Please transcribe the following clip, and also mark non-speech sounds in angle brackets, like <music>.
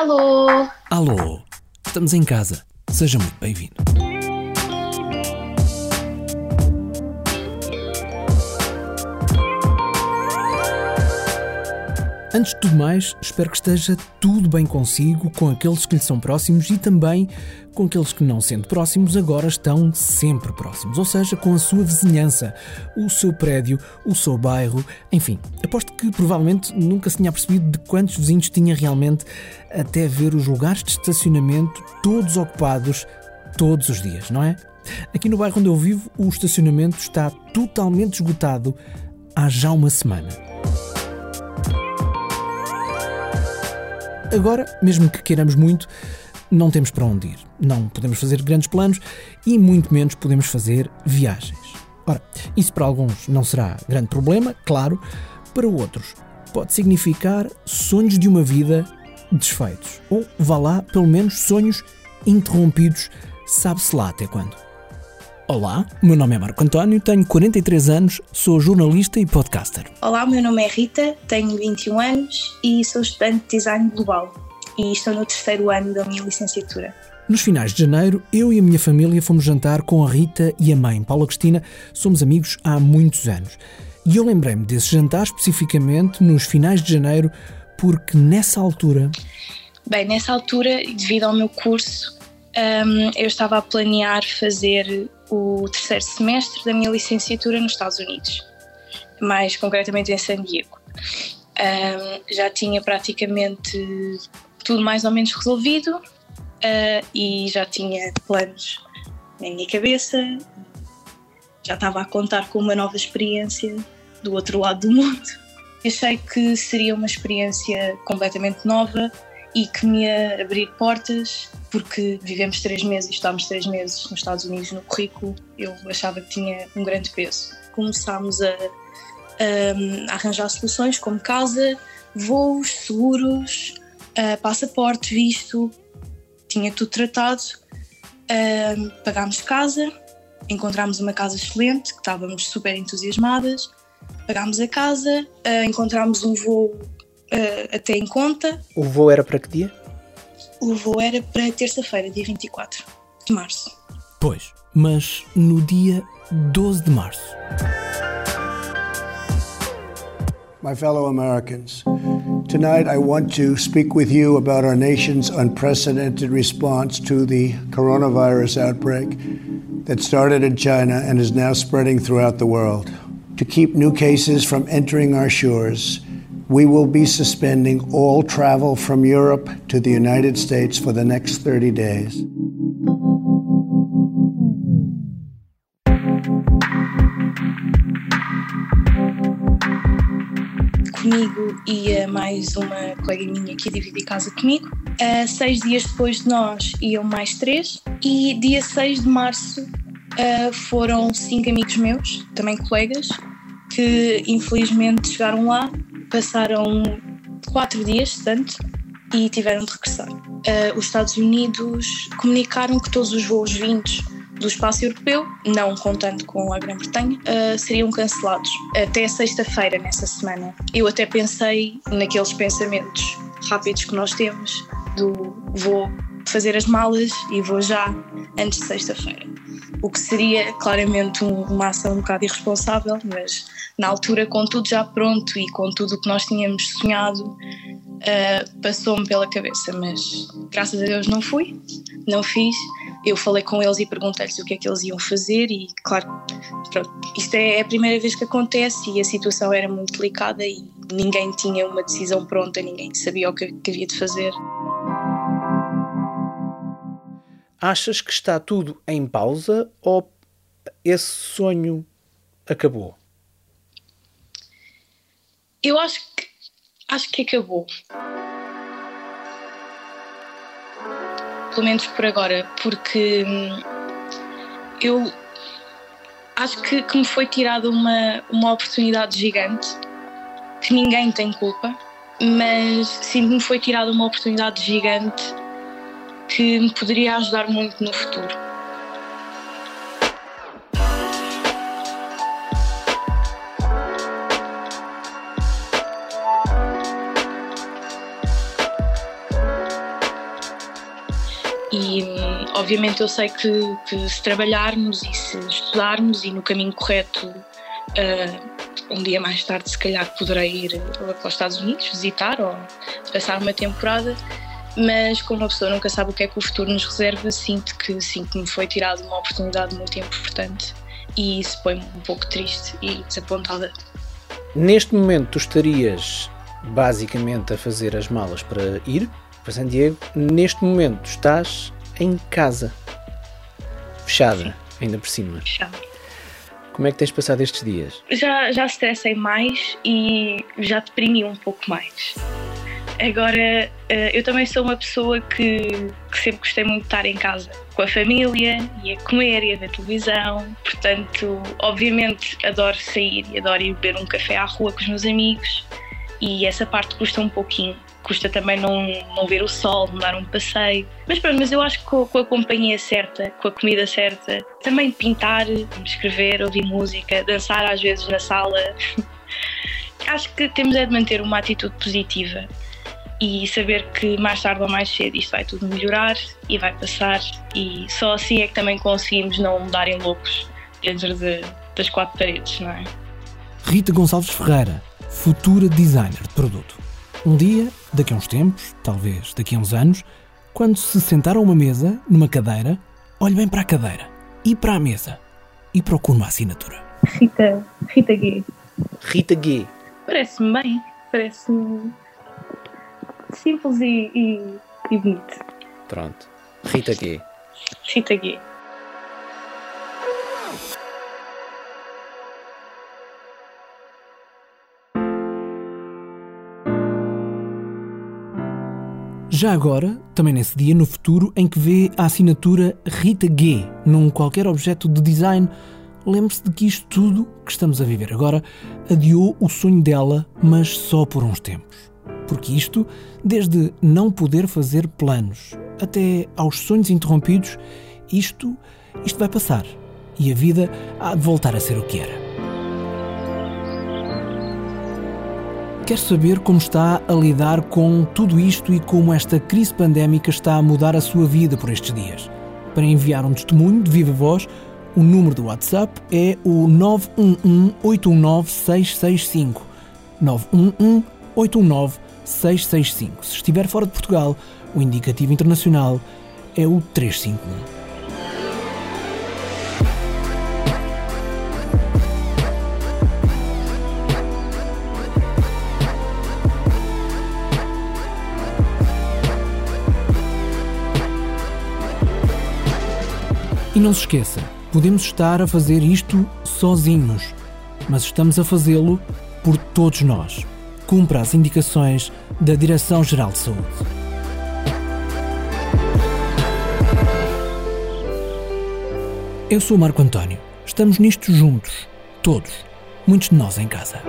Alô? Alô, estamos em casa. Seja muito bem-vindo. Antes de tudo mais, espero que esteja tudo bem consigo, com aqueles que lhe são próximos e também com aqueles que, não sendo próximos, agora estão sempre próximos, ou seja, com a sua vizinhança, o seu prédio, o seu bairro, enfim. Aposto que provavelmente nunca se tinha percebido de quantos vizinhos tinha realmente, até ver os lugares de estacionamento todos ocupados todos os dias, não é? Aqui no bairro onde eu vivo, o estacionamento está totalmente esgotado há já uma semana. Agora, mesmo que queiramos muito, não temos para onde ir. Não podemos fazer grandes planos e muito menos podemos fazer viagens. Ora, isso para alguns não será grande problema, claro, para outros pode significar sonhos de uma vida desfeitos. Ou, vá lá, pelo menos sonhos interrompidos, sabe-se lá até quando. Olá, meu nome é Marco António, tenho 43 anos, sou jornalista e podcaster. Olá, meu nome é Rita, tenho 21 anos e sou estudante de design global e estou no terceiro ano da minha licenciatura. Nos finais de janeiro, eu e a minha família fomos jantar com a Rita e a mãe, Paula Cristina. Somos amigos há muitos anos. E eu lembrei-me desse jantar especificamente nos finais de janeiro, porque nessa altura. Bem, nessa altura, devido ao meu curso, um, eu estava a planear fazer o terceiro semestre da minha licenciatura nos Estados Unidos, mais concretamente em San Diego. Um, já tinha praticamente tudo mais ou menos resolvido uh, e já tinha planos na minha cabeça, já estava a contar com uma nova experiência do outro lado do mundo. <laughs> Achei que seria uma experiência completamente nova e que me ia abrir portas, porque vivemos três meses e estamos três meses nos Estados Unidos no currículo, eu achava que tinha um grande peso. Começámos a, a, arranjar soluções como casa, voos, seguros, passaporte, visto, tinha tudo tratado. Pagámos casa, encontramos uma casa excelente, que estávamos super entusiasmadas. Pagámos a casa, encontramos um voo uh, até em conta. O voo era para que dia? O voo era para terça-feira, dia 24 de março. Pois, mas no dia 12 de março. My fellow Americans, tonight I want to speak with you about our nation's unprecedented response to the coronavirus outbreak that started in China and is now spreading throughout the world. To keep new cases from entering our shores, we will be suspending all travel from Europe to the United States for the next 30 days. Comigo ia mais uma colega minha que ia dividir casa comigo. Uh, seis dias depois de nós iam mais três. E dia 6 de março uh, foram cinco amigos meus, também colegas, que infelizmente chegaram lá passaram quatro dias, tanto, e tiveram de regressar. Uh, os Estados Unidos comunicaram que todos os voos vindos do espaço europeu, não contando com a Grã-Bretanha, uh, seriam cancelados até sexta-feira nessa semana. Eu até pensei naqueles pensamentos rápidos que nós temos do vou fazer as malas e vou já antes de sexta-feira. O que seria claramente um, uma ação um bocado irresponsável, mas na altura, com tudo já pronto e com tudo o que nós tínhamos sonhado, uh, passou-me pela cabeça. Mas graças a Deus não fui, não fiz. Eu falei com eles e perguntei-lhes o que é que eles iam fazer, e claro, pronto, isto é a primeira vez que acontece e a situação era muito delicada e ninguém tinha uma decisão pronta, ninguém sabia o que, que havia de fazer. Achas que está tudo em pausa ou esse sonho acabou? Eu acho que acho que acabou. Pelo menos por agora, porque hum, eu acho que, que me foi tirada uma, uma oportunidade gigante, que ninguém tem culpa, mas sim me foi tirada uma oportunidade gigante que me poderia ajudar muito no futuro. obviamente eu sei que, que, se trabalharmos e se estudarmos e no caminho correto, uh, um dia mais tarde se calhar poderei ir para os Estados Unidos visitar ou passar uma temporada, mas como uma pessoa nunca sabe o que é que o futuro nos reserva, sinto que, sim, que me foi tirada uma oportunidade muito importante e isso põe-me um pouco triste e desapontada. Neste momento tu estarias basicamente a fazer as malas para ir para San Diego. Neste momento estás em casa, fechada, Sim. ainda por cima. Fechada. Como é que tens passado estes dias? Já, já estressei mais e já deprimi um pouco mais. Agora, eh, eu também sou uma pessoa que, que, sempre gostei muito de estar em casa com a família e a comer e a ver televisão. Portanto, obviamente, adoro sair e adoro ir beber um café à rua com os meus amigos e essa parte custa um pouquinho. Custa também não, não ver o sol, não dar um passeio. Mas pronto, mas eu acho que com, com a companhia certa, com a comida certa, também pintar, escrever, ouvir música, dançar às vezes na sala. <laughs> acho que temos é de manter uma atitude positiva e saber que mais tarde ou mais cedo isto vai tudo melhorar e vai passar e só assim é que também conseguimos não mudarem loucos dentro de, das quatro paredes, não é? Rita Gonçalves Ferreira, futura designer de produto. Um dia, daqui a uns tempos, talvez daqui a uns anos, quando se sentar a uma mesa, numa cadeira, olhe bem para a cadeira e para a mesa e procure uma assinatura. Rita, Rita G. Rita G. Parece-me bem, parece-me simples e, e, e bonito. Pronto. Rita G. Rita G. Já agora, também nesse dia, no futuro, em que vê a assinatura Rita G num qualquer objeto de design, lembre-se de que isto tudo que estamos a viver agora adiou o sonho dela, mas só por uns tempos. Porque isto, desde não poder fazer planos até aos sonhos interrompidos, isto, isto vai passar e a vida há de voltar a ser o que era. Quer saber como está a lidar com tudo isto e como esta crise pandémica está a mudar a sua vida por estes dias? Para enviar um testemunho de viva voz, o número do WhatsApp é o 911 819 665. 911 819 665. Se estiver fora de Portugal, o indicativo internacional é o 351. E não se esqueça, podemos estar a fazer isto sozinhos, mas estamos a fazê-lo por todos nós. Cumpra as indicações da Direção-Geral de Saúde. Eu sou o Marco António. Estamos nisto juntos, todos, muitos de nós em casa.